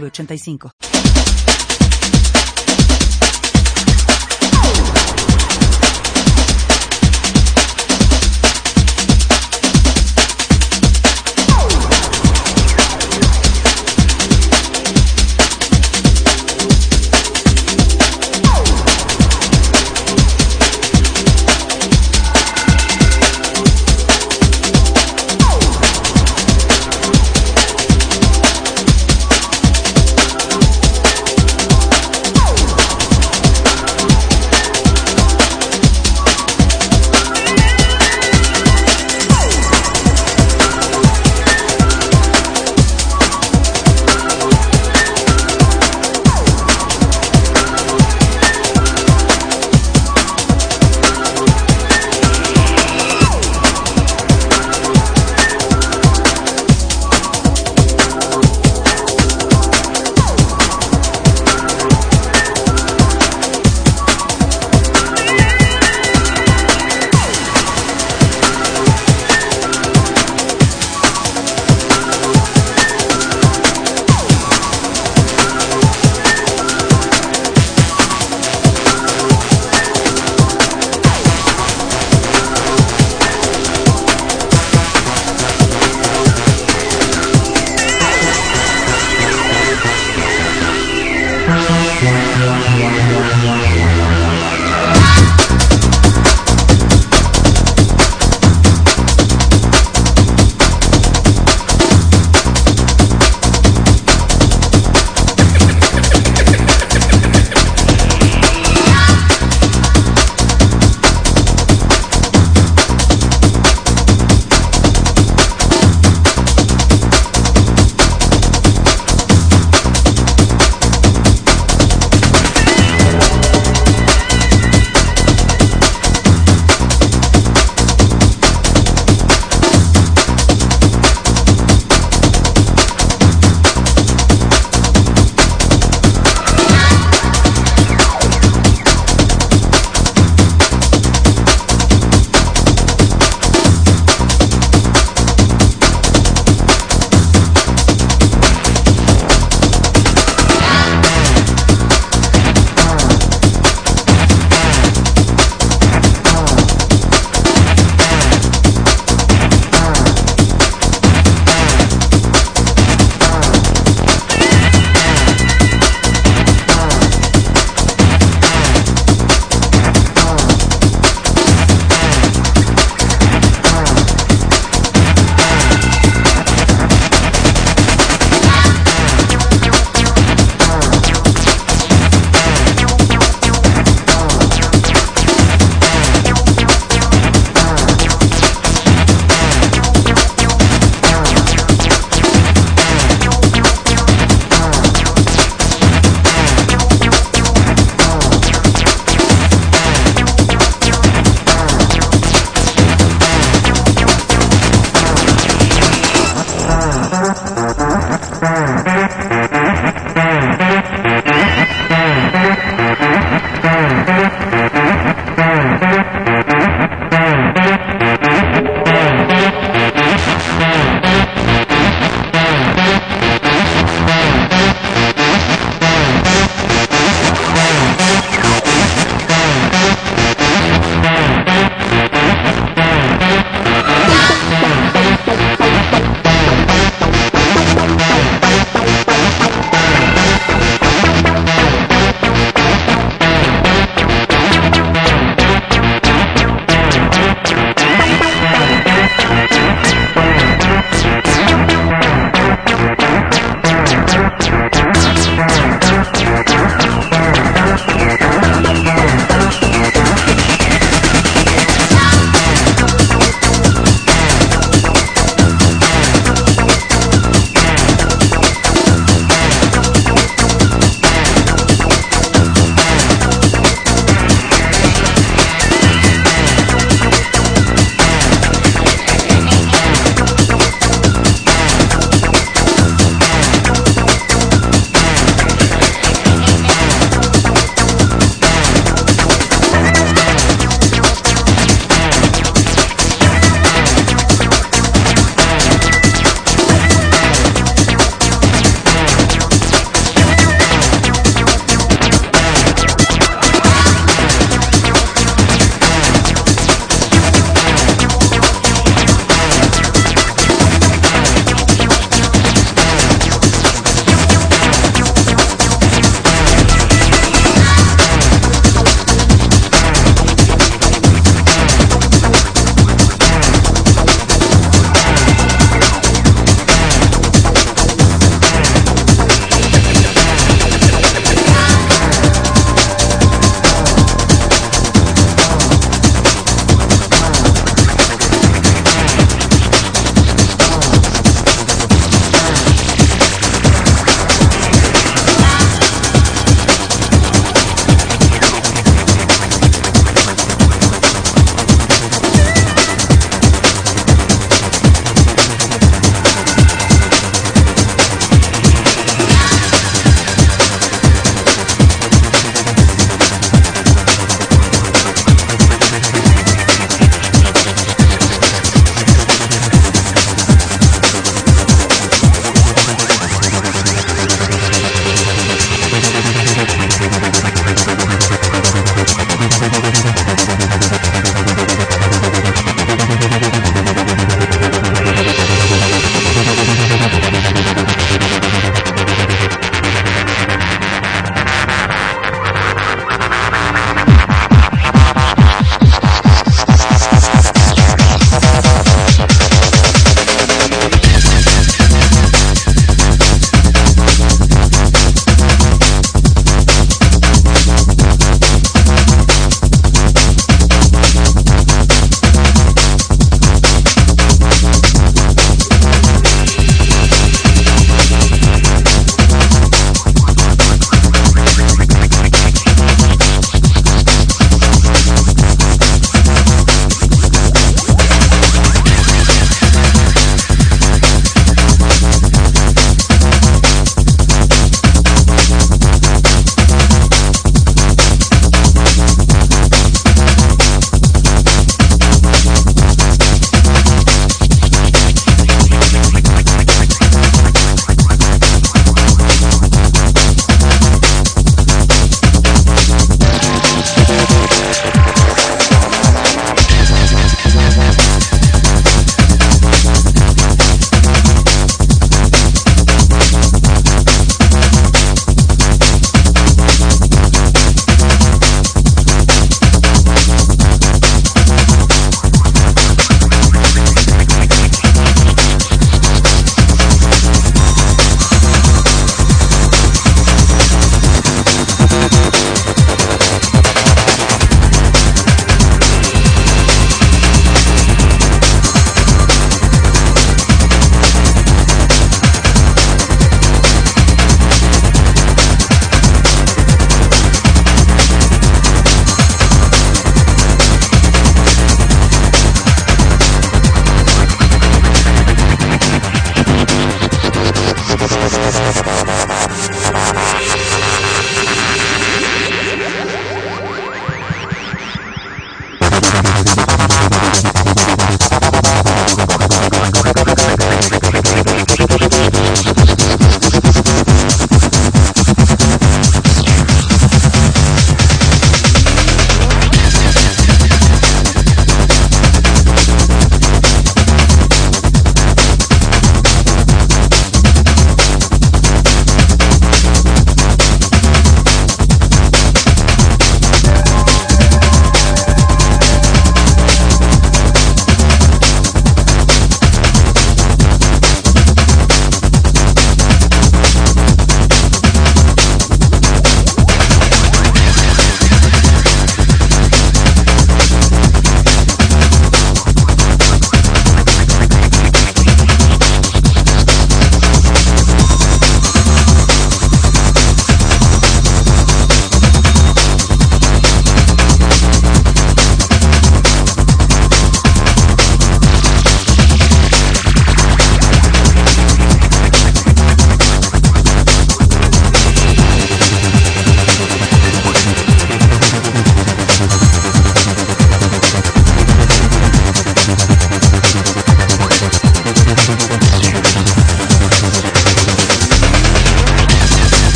8985.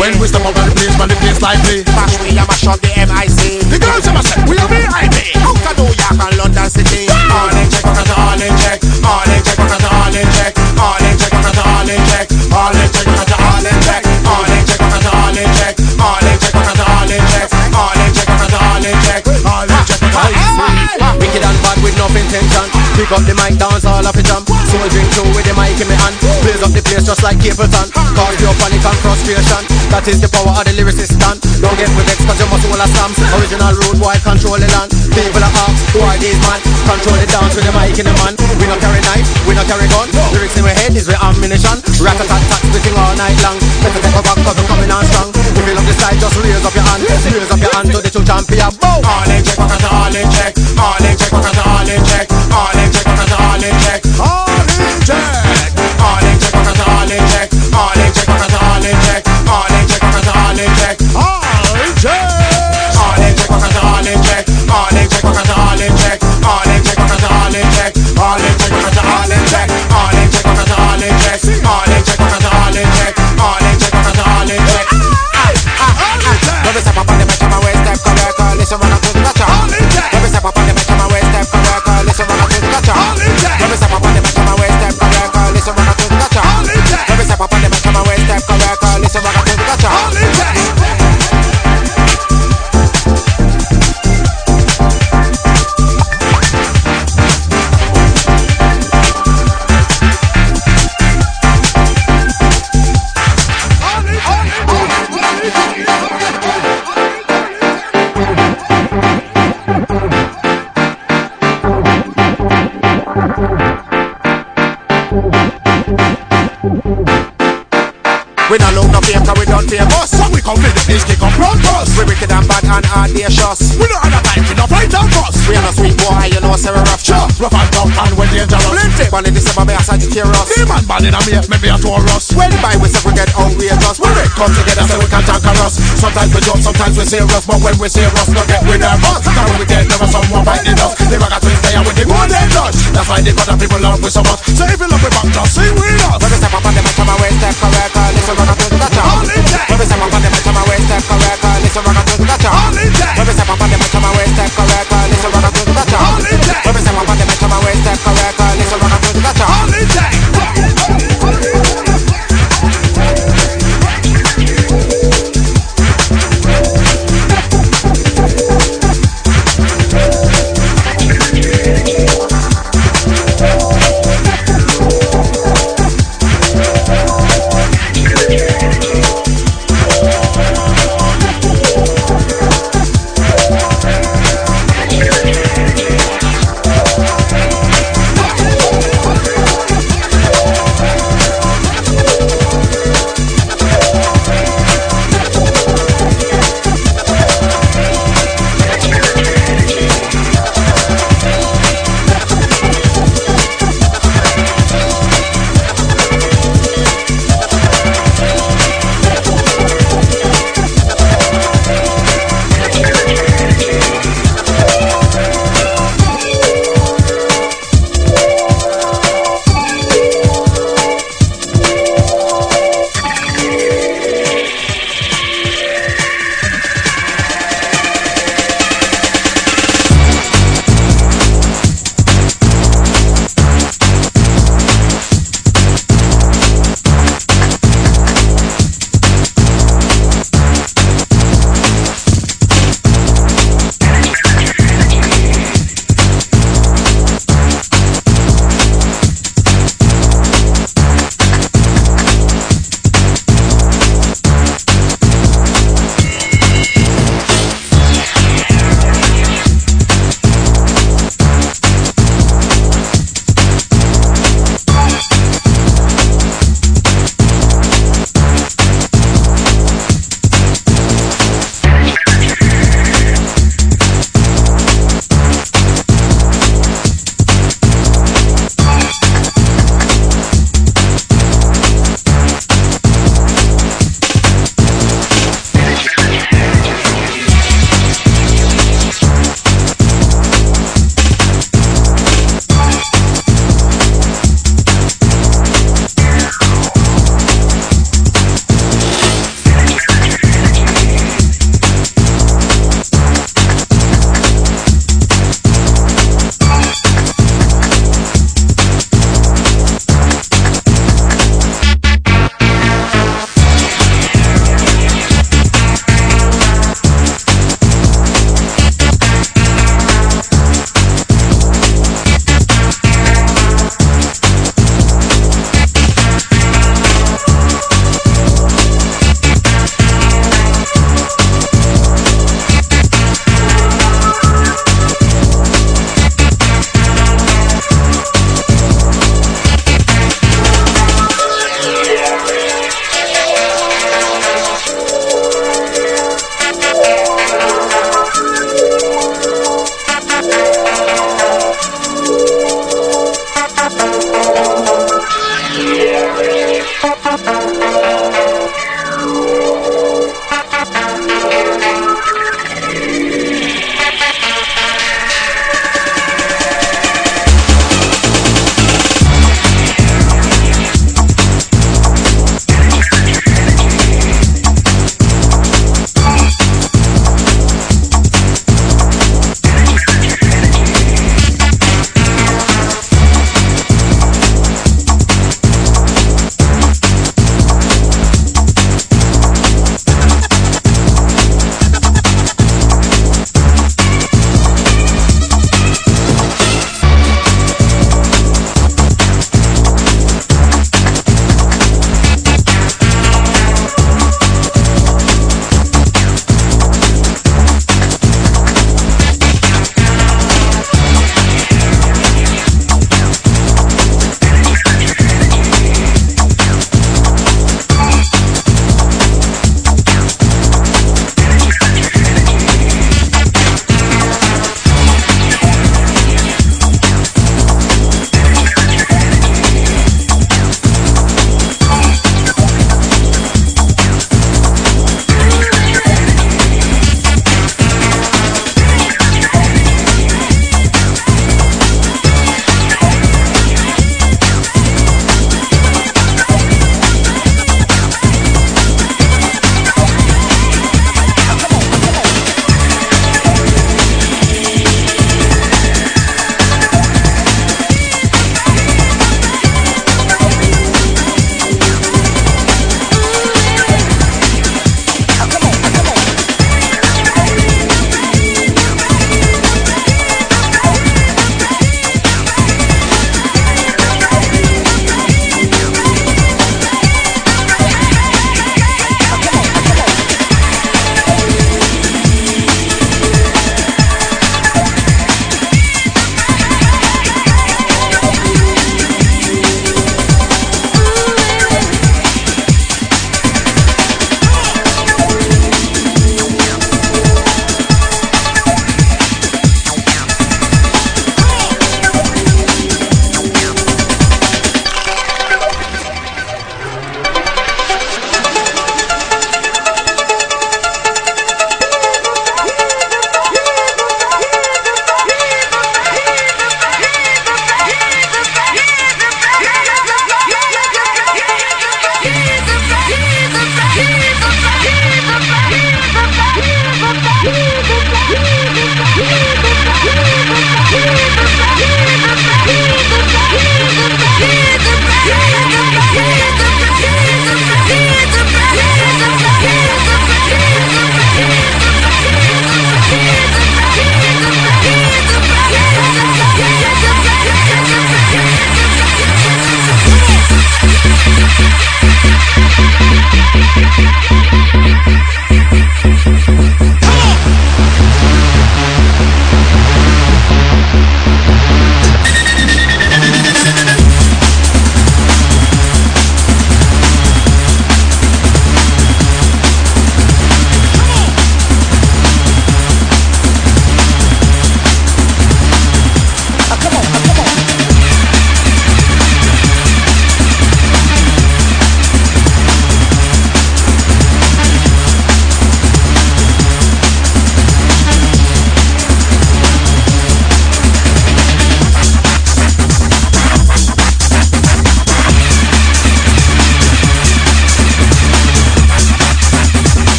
When we step up on the place, man, the place lively. me. Mash we a mash up the MIC. The girls them a say, we a VIP. Out of New York and London City. All in check, all in check. All in check, all in check. All in check, all in check. All in check, all in check. All in check, all in check. All in check, all in check. All in check, all in check. All in check, Pick up the mic, dance all off the jump. Soul drink two with the mic in my hand just like Cape Town Cause your panic and frustration. That is the power of the lyricist stand. Don't get with X cause you must all slams. Original road boy control the land. People are asked who are these man? Control the dance with the mic in the man. We not carry knife, we not carry gun. Lyrics in my head is with ammunition. Racket attack, tax we sing all night long. Better take a back cause we're coming on strong. If you love this side just raise up your hand. Raise up your hand to the true champion. ever me a Sagittarius. See man born in a me, me a Taurus. When by we say we get outrageous, when we come together so we can conquer us. Sometimes we joke, sometimes we serious, but when we serious, don't get we nervous. Cause when we get never someone biting us. They rock a twist, they are with the golden dust. That's why they got the people love we so much. So if you love we back, just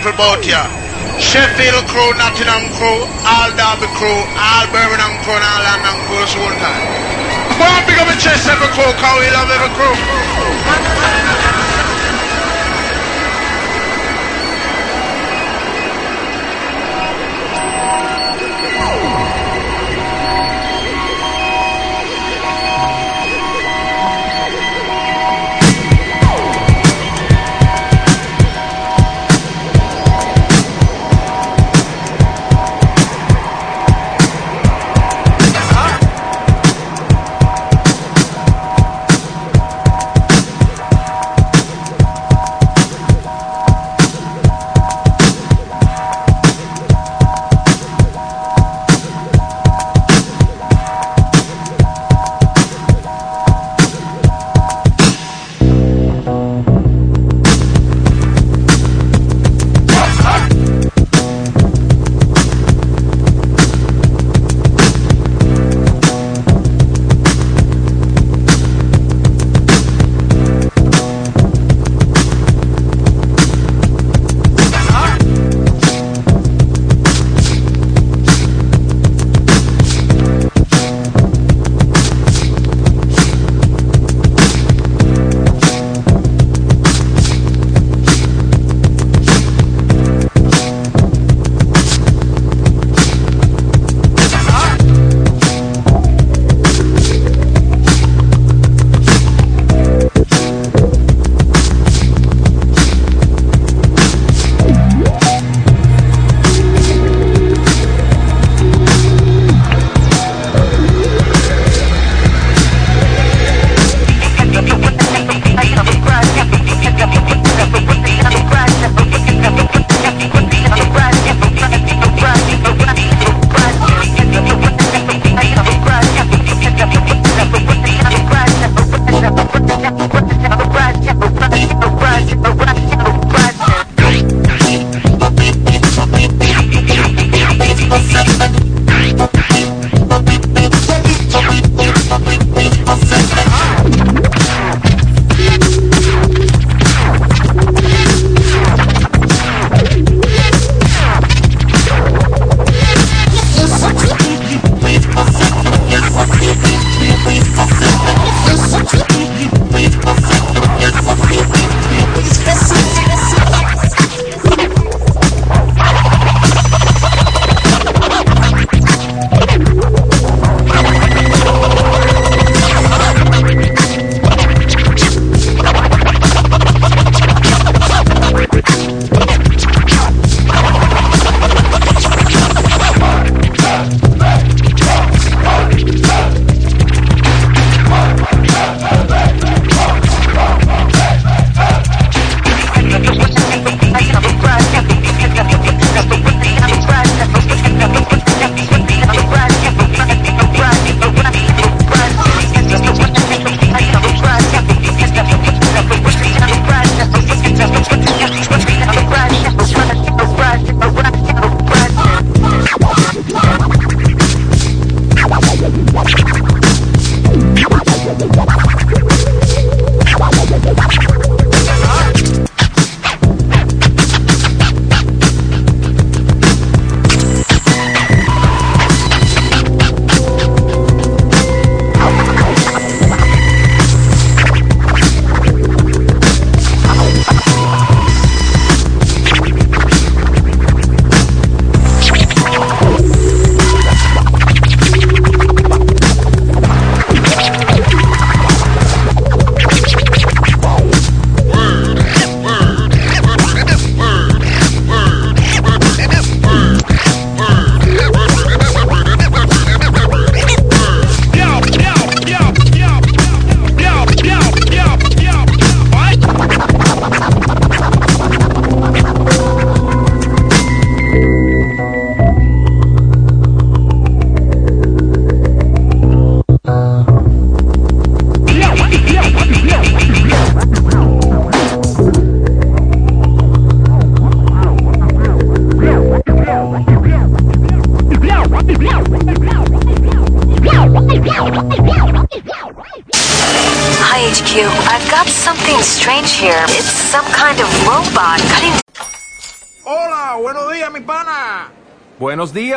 people about here. Sheffield crew, Nottingham crew, all Derby crew, all Birmingham crew, and all London crew, so one time. Go on, big up a chest crew, cause we love every crew.